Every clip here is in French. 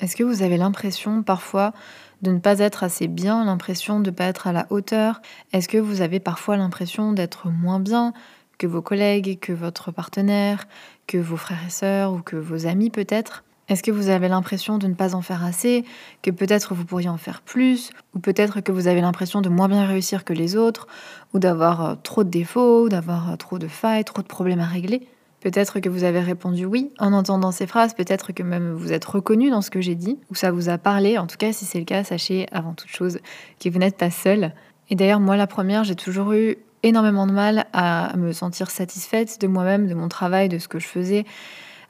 est-ce que vous avez l'impression parfois de ne pas être assez bien, l'impression de ne pas être à la hauteur? Est-ce que vous avez parfois l'impression d'être moins bien que vos collègues, que votre partenaire, que vos frères et sœurs ou que vos amis peut-être? Est-ce que vous avez l'impression de ne pas en faire assez, que peut-être vous pourriez en faire plus, ou peut-être que vous avez l'impression de moins bien réussir que les autres, ou d'avoir euh, trop de défauts, d'avoir euh, trop de failles, trop de problèmes à régler? Peut-être que vous avez répondu oui en entendant ces phrases, peut-être que même vous êtes reconnu dans ce que j'ai dit, ou ça vous a parlé. En tout cas, si c'est le cas, sachez avant toute chose que vous n'êtes pas seul. Et d'ailleurs, moi, la première, j'ai toujours eu énormément de mal à me sentir satisfaite de moi-même, de mon travail, de ce que je faisais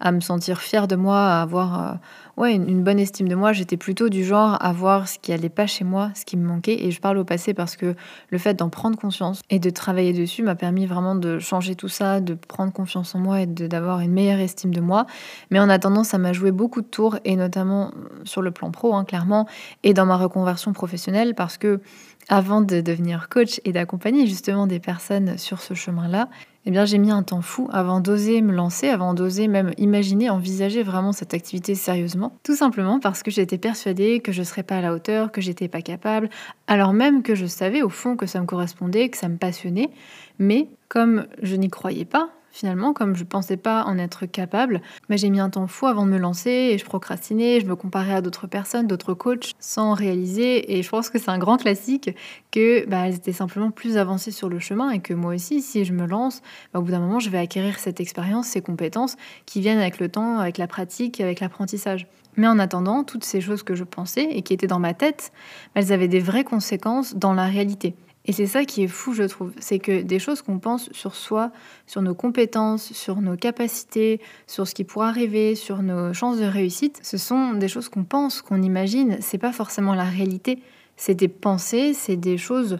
à me sentir fière de moi, à avoir euh, ouais, une, bonne estime de moi. J'étais plutôt du genre à voir ce qui allait pas chez moi, ce qui me manquait. Et je parle au passé parce que le fait d'en prendre conscience et de travailler dessus m'a permis vraiment de changer tout ça, de prendre confiance en moi et d'avoir une meilleure estime de moi. Mais en attendant, ça m'a joué beaucoup de tours, et notamment sur le plan pro, hein, clairement, et dans ma reconversion professionnelle, parce que avant de devenir coach et d'accompagner justement des personnes sur ce chemin-là, eh bien j'ai mis un temps fou avant d'oser me lancer, avant d'oser même imaginer, envisager vraiment cette activité sérieusement. Tout simplement parce que j'étais persuadée que je serais pas à la hauteur, que j'étais pas capable, alors même que je savais au fond que ça me correspondait, que ça me passionnait, mais comme je n'y croyais pas, finalement, comme je ne pensais pas en être capable, mais j'ai mis un temps fou avant de me lancer et je procrastinais, je me comparais à d'autres personnes, d'autres coachs, sans réaliser. Et je pense que c'est un grand classique que bah, elles étaient simplement plus avancées sur le chemin et que moi aussi, si je me lance, bah, au bout d'un moment, je vais acquérir cette expérience, ces compétences qui viennent avec le temps, avec la pratique, avec l'apprentissage. Mais en attendant, toutes ces choses que je pensais et qui étaient dans ma tête, elles avaient des vraies conséquences dans la réalité. Et c'est ça qui est fou, je trouve. C'est que des choses qu'on pense sur soi, sur nos compétences, sur nos capacités, sur ce qui pourrait arriver, sur nos chances de réussite, ce sont des choses qu'on pense, qu'on imagine. C'est pas forcément la réalité. C'est des pensées, c'est des choses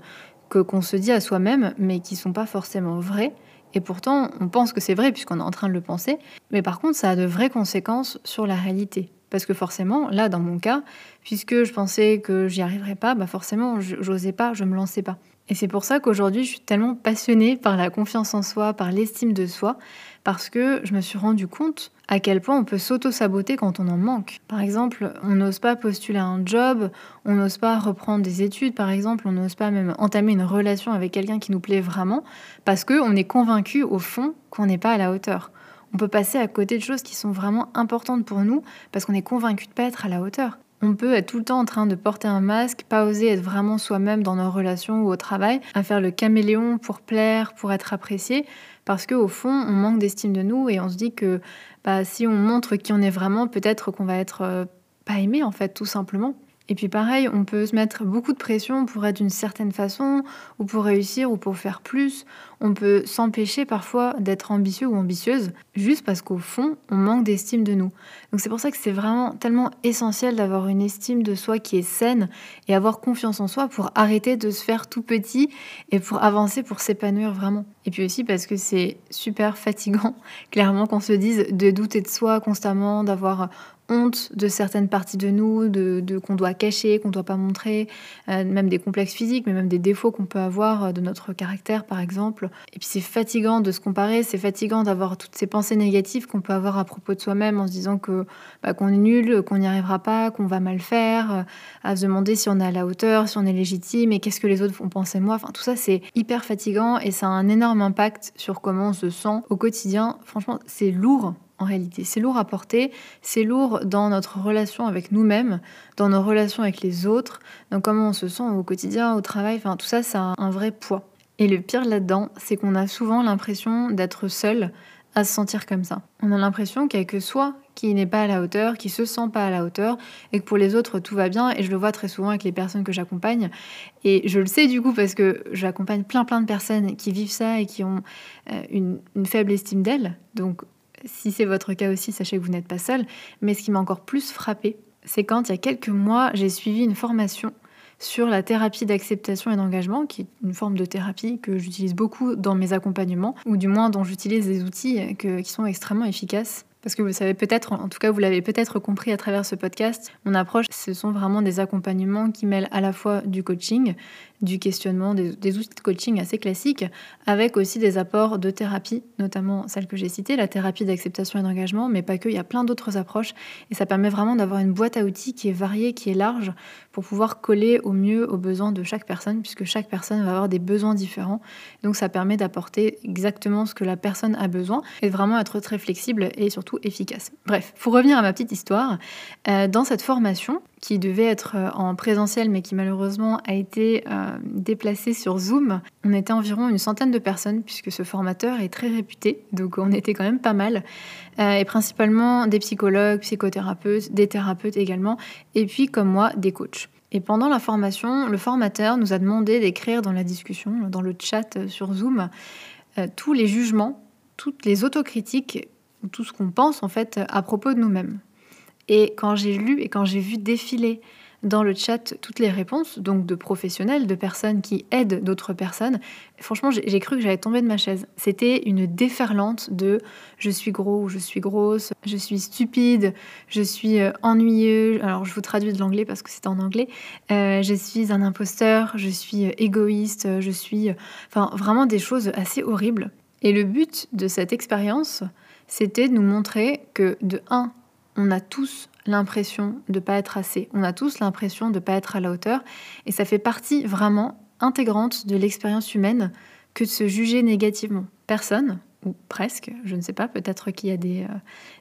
que qu'on se dit à soi-même, mais qui sont pas forcément vraies. Et pourtant, on pense que c'est vrai puisqu'on est en train de le penser. Mais par contre, ça a de vraies conséquences sur la réalité. Parce que forcément, là, dans mon cas, puisque je pensais que j'y arriverais pas, bah forcément, j'osais pas, je me lançais pas. Et c'est pour ça qu'aujourd'hui, je suis tellement passionnée par la confiance en soi, par l'estime de soi, parce que je me suis rendu compte à quel point on peut s'auto-saboter quand on en manque. Par exemple, on n'ose pas postuler un job, on n'ose pas reprendre des études, par exemple, on n'ose pas même entamer une relation avec quelqu'un qui nous plaît vraiment, parce qu'on est convaincu au fond qu'on n'est pas à la hauteur. On peut passer à côté de choses qui sont vraiment importantes pour nous parce qu'on est convaincu de pas être à la hauteur. On peut être tout le temps en train de porter un masque, pas oser être vraiment soi-même dans nos relations ou au travail, à faire le caméléon pour plaire, pour être apprécié, parce qu'au fond, on manque d'estime de nous et on se dit que bah, si on montre qui on est vraiment, peut-être qu'on va être euh, pas aimé en fait, tout simplement. Et puis pareil, on peut se mettre beaucoup de pression pour être d'une certaine façon, ou pour réussir, ou pour faire plus. On peut s'empêcher parfois d'être ambitieux ou ambitieuse, juste parce qu'au fond, on manque d'estime de nous. Donc c'est pour ça que c'est vraiment tellement essentiel d'avoir une estime de soi qui est saine et avoir confiance en soi pour arrêter de se faire tout petit et pour avancer, pour s'épanouir vraiment. Et puis aussi parce que c'est super fatigant, clairement, qu'on se dise de douter de soi constamment, d'avoir honte de certaines parties de nous, de, qu'on doit cacher, qu'on ne doit pas montrer, euh, même des complexes physiques, mais même des défauts qu'on peut avoir euh, de notre caractère, par exemple. Et puis c'est fatigant de se comparer, c'est fatigant d'avoir toutes ces pensées négatives qu'on peut avoir à propos de soi-même en se disant que bah, qu'on est nul, qu'on n'y arrivera pas, qu'on va mal faire, euh, à se demander si on est à la hauteur, si on est légitime, et qu'est-ce que les autres vont penser moi. Enfin, tout ça, c'est hyper fatigant et ça a un énorme impact sur comment on se sent au quotidien. Franchement, c'est lourd en réalité. C'est lourd à porter, c'est lourd dans notre relation avec nous-mêmes, dans nos relations avec les autres, dans comment on se sent au quotidien, au travail, enfin tout ça, ça a un vrai poids. Et le pire là-dedans, c'est qu'on a souvent l'impression d'être seul à se sentir comme ça. On a l'impression qu'il n'y a que soi qui n'est pas à la hauteur, qui se sent pas à la hauteur, et que pour les autres tout va bien. Et je le vois très souvent avec les personnes que j'accompagne. Et je le sais du coup parce que j'accompagne plein plein de personnes qui vivent ça et qui ont euh, une, faible estime d'elles. Donc si c'est votre cas aussi, sachez que vous n'êtes pas seul. Mais ce qui m'a encore plus frappé, c'est quand il y a quelques mois, j'ai suivi une formation sur la thérapie d'acceptation et d'engagement, qui est une forme de thérapie que j'utilise beaucoup dans mes accompagnements, ou du moins dont j'utilise des outils qui sont extrêmement efficaces. Parce que vous savez peut-être, en tout cas vous l'avez peut-être compris à travers ce podcast, mon approche, ce sont vraiment des accompagnements qui mêlent à la fois du coaching, du questionnement, des, outils de coaching assez classiques, avec aussi des apports de thérapie, notamment celle que j'ai citée, la thérapie d'acceptation et d'engagement, mais pas que, il y a plein d'autres approches, et ça permet vraiment d'avoir une boîte à outils qui est variée, qui est large, pour pouvoir coller au mieux aux besoins de chaque personne, puisque chaque personne va avoir des besoins différents. Donc ça permet d'apporter exactement ce que la personne a besoin, et vraiment être très flexible et surtout efficace. Bref, pour revenir à ma petite histoire, euh, dans cette formation, qui devait être euh, en présentiel mais qui malheureusement a été euh, déplacé sur Zoom. On était environ une centaine de personnes puisque ce formateur est très réputé, donc on était quand même pas mal. Et principalement des psychologues, psychothérapeutes, des thérapeutes également, et puis comme moi, des coachs. Et pendant la formation, le formateur nous a demandé d'écrire dans la discussion, dans le chat sur Zoom, tous les jugements, toutes les autocritiques, tout ce qu'on pense en fait à propos de nous-mêmes. Et quand j'ai lu et quand j'ai vu défiler dans le chat toutes les réponses, donc de professionnels, de personnes qui aident d'autres personnes, franchement, j'ai cru que j'allais tomber de ma chaise. C'était une déferlante de je suis gros ou je suis grosse, je suis stupide, je suis euh, ennuyeux. Alors, je vous traduis de l'anglais parce que c'est en anglais. Euh, je suis un imposteur, je suis euh, égoïste, je suis. Enfin, vraiment des choses assez horribles. Et le but de cette expérience, c'était de nous montrer que, de 1, on a tous l'impression de ne pas être assez, on a tous l'impression de ne pas être à la hauteur, et ça fait partie vraiment intégrante de l'expérience humaine que de se juger négativement. Personne, ou presque, je ne sais pas, peut-être qu'il y a des, euh,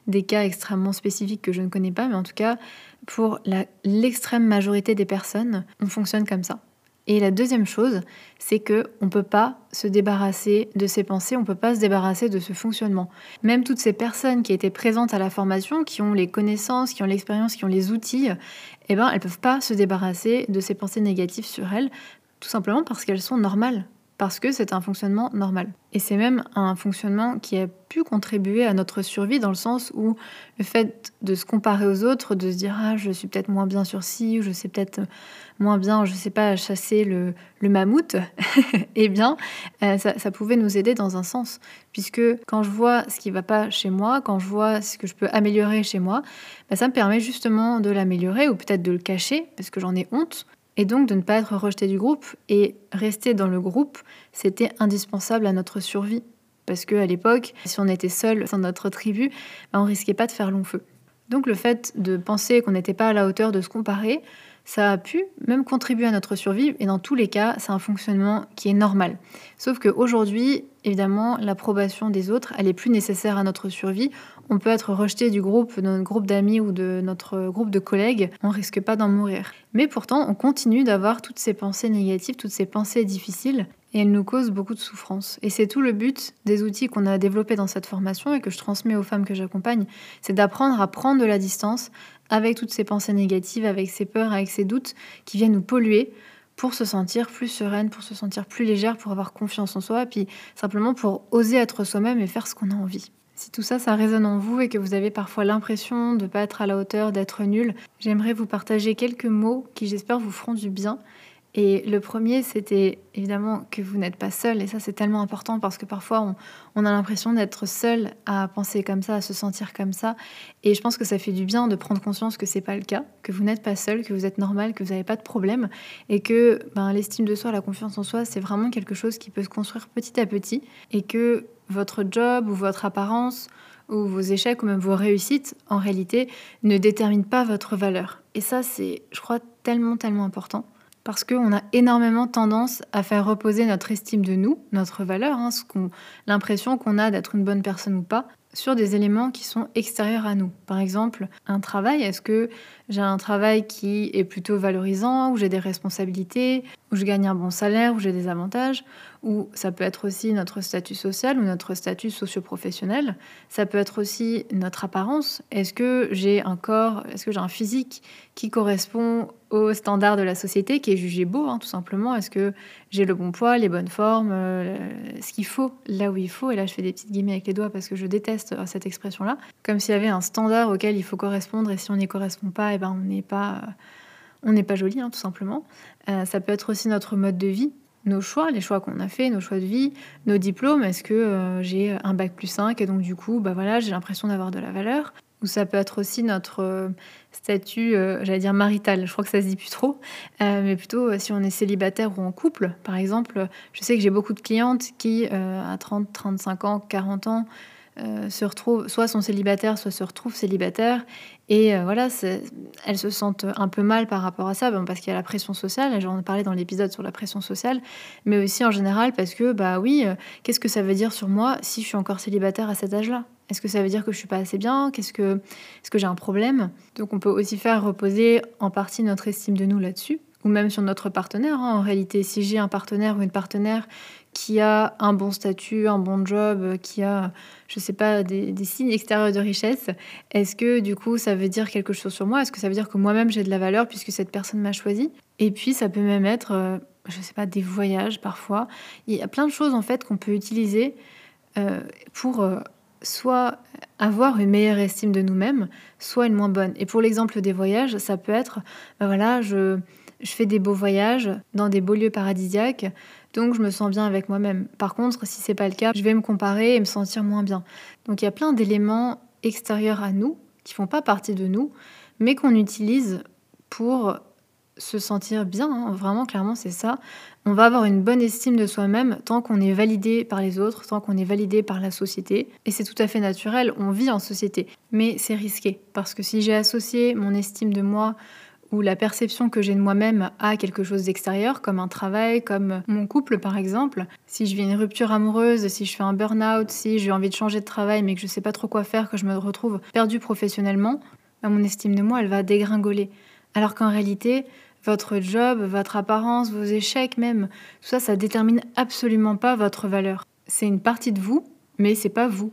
des, cas extrêmement spécifiques que je ne connais pas, mais en tout cas, pour l'extrême majorité des personnes, on fonctionne comme ça. Et la deuxième chose, c'est que on peut pas se débarrasser de ces pensées, on peut pas se débarrasser de ce fonctionnement. Même toutes ces personnes qui étaient présentes à la formation, qui ont les connaissances, qui ont l'expérience, qui ont les outils, eh ben elles peuvent pas se débarrasser de ces pensées négatives sur elles, tout simplement parce qu'elles sont normales parce que c'est un fonctionnement normal. Et c'est même un fonctionnement qui a pu contribuer à notre survie dans le sens où le fait de se comparer aux autres, de se dire ah je suis peut-être moins bien sur ci, ou je sais peut-être moins bien, je sais pas chasser le, mammouth, eh bien euh, ça, pouvait nous aider dans un sens, puisque quand je vois ce qui va pas chez moi, quand je vois ce que je peux améliorer chez moi, bah, ça me permet justement de l'améliorer ou peut-être de le cacher parce que j'en ai honte et donc de ne pas être rejeté du groupe. Et rester dans le groupe, c'était indispensable à notre survie. Parce qu'à l'époque, si on était seul dans notre tribu, bah, on risquait pas de faire long feu. Donc le fait de penser qu'on n'était pas à la hauteur de se comparer, ça a pu même contribuer à notre survie, et dans tous les cas, c'est un fonctionnement qui est normal. Sauf qu'aujourd'hui, évidemment, l'approbation des autres, elle est plus nécessaire à notre survie. On peut être rejeté du groupe, de notre groupe d'amis ou de notre groupe de collègues, on risque pas d'en mourir. Mais pourtant, on continue d'avoir toutes ces pensées négatives, toutes ces pensées difficiles, et elles nous causent beaucoup de souffrance. Et c'est tout le but des outils qu'on a développés dans cette formation et que je transmets aux femmes que j'accompagne, c'est d'apprendre à prendre de la distance, avec toutes ces pensées négatives, avec ces peurs, avec ces doutes qui viennent nous polluer pour se sentir plus sereine, pour se sentir plus légère, pour avoir confiance en soi, puis simplement pour oser être soi-même et faire ce qu'on a envie. Si tout ça, ça résonne en vous et que vous avez parfois l'impression de ne pas être à la hauteur, d'être nul, j'aimerais vous partager quelques mots qui j'espère vous feront du bien et le premier, c'était évidemment que vous n'êtes pas seul. Et ça, c'est tellement important parce que parfois, on, a l'impression d'être seul à penser comme ça, à se sentir comme ça. Et je pense que ça fait du bien de prendre conscience que c'est pas le cas, que vous n'êtes pas seul, que vous êtes normal, que vous n'avez pas de problème. Et que ben, l'estime de soi, la confiance en soi, c'est vraiment quelque chose qui peut se construire petit à petit. Et que votre job ou votre apparence ou vos échecs ou même vos réussites, en réalité, ne déterminent pas votre valeur. Et ça, c'est, je crois, tellement, tellement important parce qu'on a énormément tendance à faire reposer notre estime de nous, notre valeur, hein, l'impression qu'on a d'être une bonne personne ou pas, sur des éléments qui sont extérieurs à nous. Par exemple, un travail, est-ce que j'ai un travail qui est plutôt valorisant, où j'ai des responsabilités, où je gagne un bon salaire, où j'ai des avantages, ou ça peut être aussi notre statut social ou notre statut socio-professionnel. Ça peut être aussi notre apparence. Est-ce que j'ai un corps, est-ce que j'ai un physique qui correspond aux standards de la société, qui est jugé beau, hein, tout simplement? Est-ce que j'ai le bon poids, les bonnes formes, euh, ce qu'il faut, là où il faut? Et là, je fais des petites guillemets avec les doigts parce que je déteste euh, cette expression-là. Comme s'il y avait un standard auquel il faut correspondre et si on n'y correspond pas, eh ben, on n'est pas, pas joli, hein, tout simplement. ça peut être aussi notre mode de vie nos choix, les choix qu'on a fait, nos choix de vie, nos diplômes. Est-ce que euh, j'ai un bac plus 5 et donc du coup, bah voilà, j'ai l'impression d'avoir de la valeur? Ou ça peut être aussi notre euh, statut, euh, j'allais dire marital, je crois que ça se dit plus trop, mais plutôt si on est célibataire ou en couple. Par exemple, je sais que j'ai beaucoup de clientes qui, à 30, 35 ans, 40 ans, euh, se retrouvent, soit sont célibataires, soit se retrouvent célibataires. Et euh, voilà, elles se sentent un peu mal par rapport à ça, parce qu'il y a la pression sociale, j'en ai parlé dans l'épisode sur la pression sociale, mais aussi en général parce que, bah oui, euh, qu'est-ce que ça veut dire sur moi si je suis encore célibataire à cet âge-là? Est-ce que ça veut dire que je suis pas assez bien? Qu'est-ce que, Est-ce que j'ai un problème? Donc on peut aussi faire reposer en partie notre estime de nous là-dessus ou même sur notre partenaire. Hein. En réalité, si j'ai un partenaire ou une partenaire qui a un bon statut, un bon job, qui a, je sais pas, des, signes extérieurs de richesse, est-ce que du coup ça veut dire quelque chose sur moi? Est-ce que ça veut dire que moi-même j'ai de la valeur puisque cette personne m'a choisi Et puis ça peut même être, euh, je sais pas, des voyages parfois. Il y a plein de choses en fait qu'on peut utiliser euh, pour euh, soit avoir une meilleure estime de nous-mêmes, soit une moins bonne. Et pour l'exemple des voyages, ça peut être, ben voilà, je fais des beaux voyages dans des beaux lieux paradisiaques, donc je me sens bien avec moi-même. Par contre, si c'est pas le cas, je vais me comparer et me sentir moins bien. Donc il y a plein d'éléments extérieurs à nous qui font pas partie de nous, mais qu'on utilise pour se sentir bien. Hein. Vraiment, clairement, c'est ça. On va avoir une bonne estime de soi-même tant qu'on est validé par les autres, tant qu'on est validé par la société. Et c'est tout à fait naturel, on vit en société. Mais c'est risqué, parce que si j'ai associé mon estime de moi ou la perception que j'ai de moi-même à quelque chose d'extérieur, comme un travail, comme mon couple par exemple. Si je vis une rupture amoureuse, si je fais un burn-out, si j'ai envie de changer de travail mais que je ne sais pas trop quoi faire, que je me retrouve perdue professionnellement, bah, mon estime de moi, elle va dégringoler. Alors qu'en réalité, votre job, votre apparence, vos échecs même, tout ça, ça détermine absolument pas votre valeur. C'est une partie de vous, mais c'est pas vous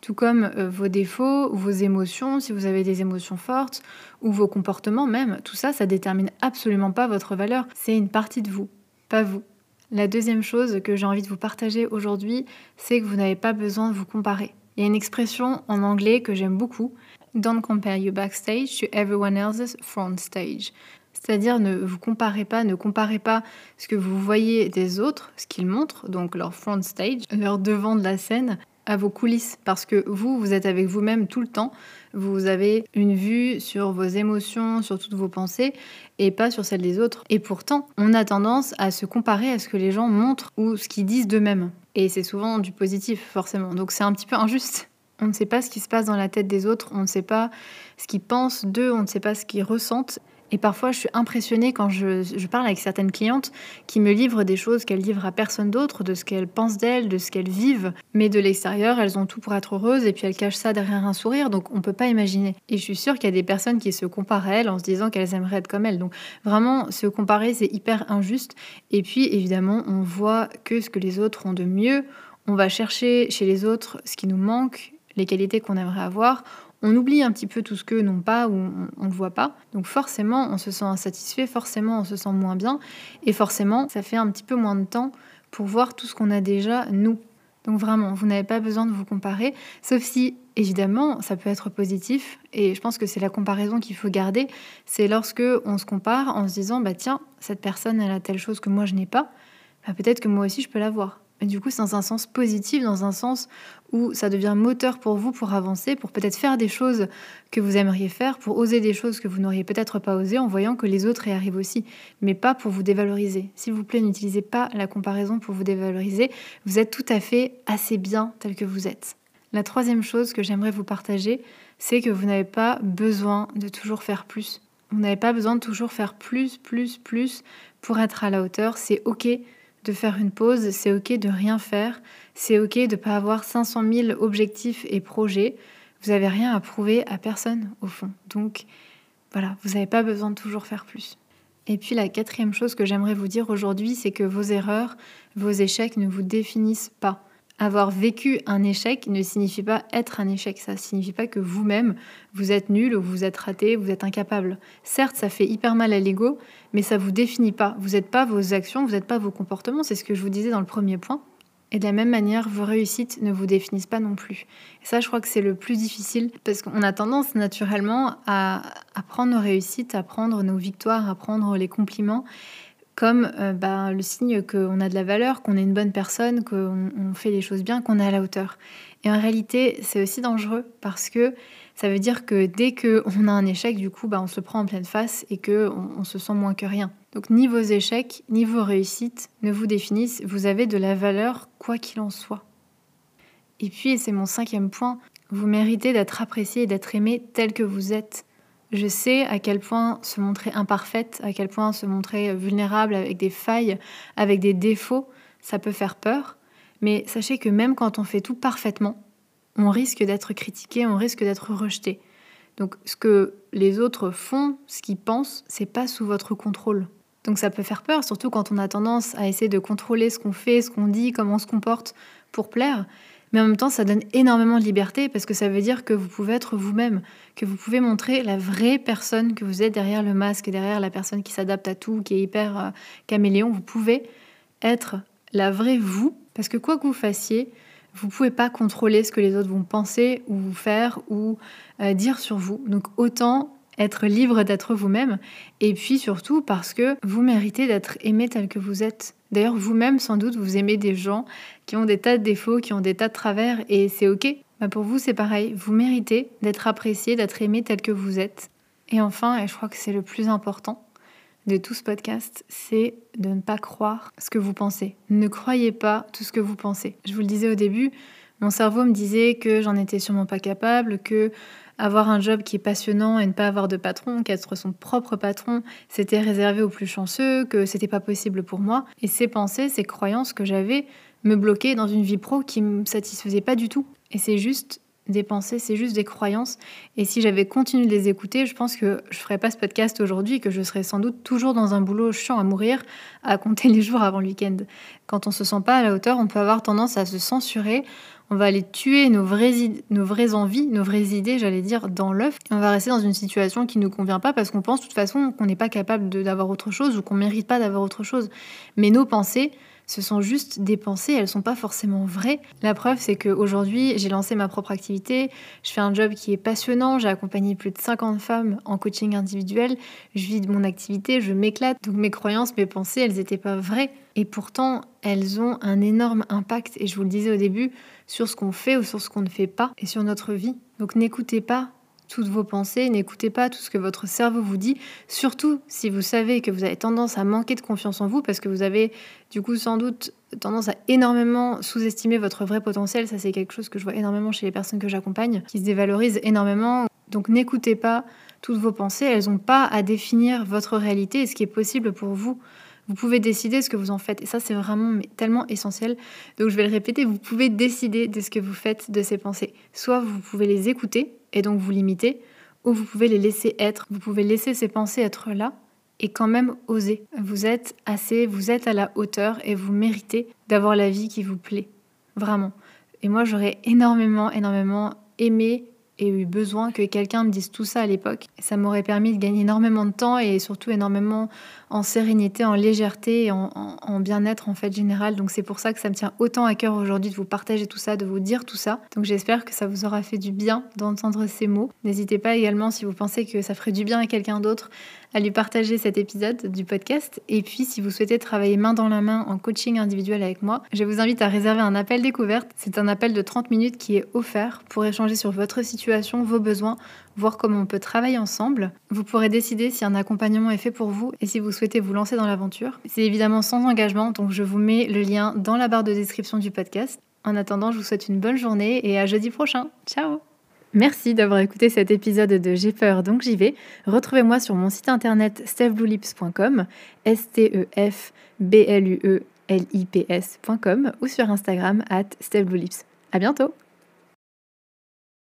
tout comme euh, vos défauts, vos émotions, si vous avez des émotions fortes, ou vos comportements même, tout ça, ça détermine absolument pas votre valeur. C'est une partie de vous, pas vous. La deuxième chose que j'ai envie de vous partager aujourd'hui, c'est que vous n'avez pas besoin de vous comparer. Il y a une expression en anglais que j'aime beaucoup, Don't compare your backstage to everyone else's front stage. C'est-à-dire ne vous comparez pas, ne comparez pas ce que vous voyez des autres, ce qu'ils montrent, donc leur front stage, leur devant de la scène, à vos coulisses parce que vous, vous êtes avec vous-même tout le temps. Vous avez une vue sur vos émotions, sur toutes vos pensées et pas sur celles des autres. Et pourtant, on a tendance à se comparer à ce que les gens montrent ou ce qu'ils disent d'eux-mêmes. Et c'est souvent du positif, forcément. Donc c'est un petit peu injuste. On ne sait pas ce qui se passe dans la tête des autres, on ne sait pas ce qu'ils pensent d'eux, on ne sait pas ce qu'ils ressentent. Et parfois, je suis impressionnée quand je, parle avec certaines clientes qui me livrent des choses qu'elles livrent à personne d'autre, de ce qu'elles pensent d'elles, de ce qu'elles vivent. Mais de l'extérieur, elles ont tout pour être heureuses et puis elles cachent ça derrière un sourire, donc on ne peut pas imaginer. Et je suis sûre qu'il y a des personnes qui se comparent à elles en se disant qu'elles aimeraient être comme elles. Donc vraiment, se comparer, c'est hyper injuste. Et puis, évidemment, on voit que ce que les autres ont de mieux. On va chercher chez les autres ce qui nous manque, les qualités qu'on aimerait avoir on oublie un petit peu tout ce qu'eux n'ont pas ou on ne voit pas. Donc forcément, on se sent insatisfait, forcément, on se sent moins bien, et forcément, ça fait un petit peu moins de temps pour voir tout ce qu'on a déjà, nous. Donc vraiment, vous n'avez pas besoin de vous comparer, sauf si, évidemment, ça peut être positif, et je pense que c'est la comparaison qu'il faut garder, c'est lorsque on se compare en se disant, bah tiens, cette personne, elle a telle chose que moi je n'ai pas, bah, peut-être que moi aussi je peux l'avoir. Du coup, c'est dans un sens positif, dans un sens où ça devient moteur pour vous pour avancer, pour peut-être faire des choses que vous aimeriez faire, pour oser des choses que vous n'auriez peut-être pas osé en voyant que les autres y arrivent aussi, mais pas pour vous dévaloriser. S'il vous plaît, n'utilisez pas la comparaison pour vous dévaloriser. Vous êtes tout à fait assez bien tel que vous êtes. La troisième chose que j'aimerais vous partager, c'est que vous n'avez pas besoin de toujours faire plus. Vous n'avez pas besoin de toujours faire plus, plus, plus pour être à la hauteur. C'est OK de faire une pause, c'est ok de rien faire, c'est ok de ne pas avoir 500 000 objectifs et projets. Vous n'avez rien à prouver à personne au fond. Donc voilà, vous n'avez pas besoin de toujours faire plus. Et puis la quatrième chose que j'aimerais vous dire aujourd'hui, c'est que vos erreurs, vos échecs ne vous définissent pas. Avoir vécu un échec ne signifie pas être un échec. Ça ne signifie pas que vous-même, vous êtes nul ou vous êtes raté, vous êtes incapable. Certes, ça fait hyper mal à l'ego, mais ça ne vous définit pas. Vous n'êtes pas vos actions, vous n'êtes pas vos comportements. C'est ce que je vous disais dans le premier point. Et de la même manière, vos réussites ne vous définissent pas non plus. Et ça, je crois que c'est le plus difficile parce qu'on a tendance naturellement à, à, prendre nos réussites, à prendre nos victoires, à prendre les compliments comme euh, bah, le signe qu'on a de la valeur, qu'on est une bonne personne, qu'on fait les choses bien, qu'on est à la hauteur. Et en réalité, c'est aussi dangereux parce que ça veut dire que dès qu'on a un échec, du coup, bah, on se prend en pleine face et qu'on on se sent moins que rien. Donc ni vos échecs, ni vos réussites ne vous définissent. Vous avez de la valeur quoi qu'il en soit. Et puis, c'est mon cinquième point, vous méritez d'être apprécié et d'être aimé tel que vous êtes. Je sais à quel point se montrer imparfaite, à quel point se montrer vulnérable avec des failles, avec des défauts, ça peut faire peur. Mais sachez que même quand on fait tout parfaitement, on risque d'être critiqué, on risque d'être rejeté. Donc ce que les autres font, ce qu'ils pensent, c'est pas sous votre contrôle. Donc ça peut faire peur, surtout quand on a tendance à essayer de contrôler ce qu'on fait, ce qu'on dit, comment on se comporte pour plaire. Mais en même temps, ça donne énormément de liberté parce que ça veut dire que vous pouvez être vous-même, que vous pouvez montrer la vraie personne que vous êtes derrière le masque, derrière la personne qui s'adapte à tout, qui est hyper euh, caméléon. Vous pouvez être la vraie vous parce que quoi que vous fassiez, vous pouvez pas contrôler ce que les autres vont penser ou faire ou euh, dire sur vous. Donc autant être libre d'être vous-même et puis surtout parce que vous méritez d'être aimé tel que vous êtes. D'ailleurs, vous-même, sans doute, vous aimez des gens qui ont des tas de défauts, qui ont des tas de travers, et c'est OK. Bah pour vous, c'est pareil. Vous méritez d'être apprécié, d'être aimé tel que vous êtes. Et enfin, et je crois que c'est le plus important de tout ce podcast, c'est de ne pas croire ce que vous pensez. Ne croyez pas tout ce que vous pensez. Je vous le disais au début, mon cerveau me disait que j'en étais sûrement pas capable, que avoir un job qui est passionnant et ne pas avoir de patron, qu'être son propre patron, c'était réservé aux plus chanceux, que c'était pas possible pour moi. Et ces pensées, ces croyances que j'avais me bloquaient dans une vie pro qui me satisfaisait pas du tout. Et c'est juste des pensées, c'est juste des croyances. Et si j'avais continué de les écouter, je pense que je ferais pas ce podcast aujourd'hui, que je serais sans doute toujours dans un boulot chiant à mourir, à compter les jours avant le week-end. Quand on se sent pas à la hauteur, on peut avoir tendance à se censurer. On va aller tuer nos vraies, nos vraies envies, nos vraies idées, j'allais dire, dans l'œuf. On va rester dans une situation qui ne nous convient pas parce qu'on pense de toute façon qu'on n'est pas capable d'avoir autre chose ou qu'on mérite pas d'avoir autre chose. Mais nos pensées, ce sont juste des pensées, elles sont pas forcément vraies. La preuve, c'est qu'aujourd'hui, j'ai lancé ma propre activité, je fais un job qui est passionnant, j'ai accompagné plus de 50 femmes en coaching individuel, je vis de mon activité, je m'éclate, donc mes croyances, mes pensées, elles n'étaient pas vraies. Et pourtant, elles ont un énorme impact, et je vous le disais au début, sur ce qu'on fait ou sur ce qu'on ne fait pas, et sur notre vie. Donc n'écoutez pas toutes vos pensées, n'écoutez pas tout ce que votre cerveau vous dit, surtout si vous savez que vous avez tendance à manquer de confiance en vous, parce que vous avez du coup sans doute tendance à énormément sous-estimer votre vrai potentiel, ça c'est quelque chose que je vois énormément chez les personnes que j'accompagne, qui se dévalorisent énormément. Donc n'écoutez pas toutes vos pensées, elles n'ont pas à définir votre réalité et ce qui est possible pour vous. Vous pouvez décider ce que vous en faites. Et ça, c'est vraiment tellement essentiel. Donc, je vais le répéter, vous pouvez décider de ce que vous faites de ces pensées. Soit vous pouvez les écouter, et donc vous limitez, ou vous pouvez les laisser être. Vous pouvez laisser ces pensées être là et quand même oser. Vous êtes assez, vous êtes à la hauteur et vous méritez d'avoir la vie qui vous plaît. Vraiment. Et moi, j'aurais énormément, énormément aimé et eu besoin que quelqu'un me dise tout ça à l'époque. Ça m'aurait permis de gagner énormément de temps et surtout énormément en sérénité, en légèreté et en, en bien-être en fait général. Donc c'est pour ça que ça me tient autant à cœur aujourd'hui de vous partager tout ça, de vous dire tout ça. Donc j'espère que ça vous aura fait du bien d'entendre ces mots. N'hésitez pas également si vous pensez que ça ferait du bien à quelqu'un d'autre à lui partager cet épisode du podcast. Et puis, si vous souhaitez travailler main dans la main en coaching individuel avec moi, je vous invite à réserver un appel découverte. C'est un appel de 30 minutes qui est offert pour échanger sur votre situation, vos besoins, voir comment on peut travailler ensemble. Vous pourrez décider si un accompagnement est fait pour vous et si vous souhaitez vous lancer dans l'aventure. C'est évidemment sans engagement, donc je vous mets le lien dans la barre de description du podcast. En attendant, je vous souhaite une bonne journée et à jeudi prochain. Ciao Merci d'avoir écouté cet épisode de J'ai peur donc j'y vais. Retrouvez-moi sur mon site internet stefbluelips.com, s t ou sur Instagram at stefbluelips. À bientôt.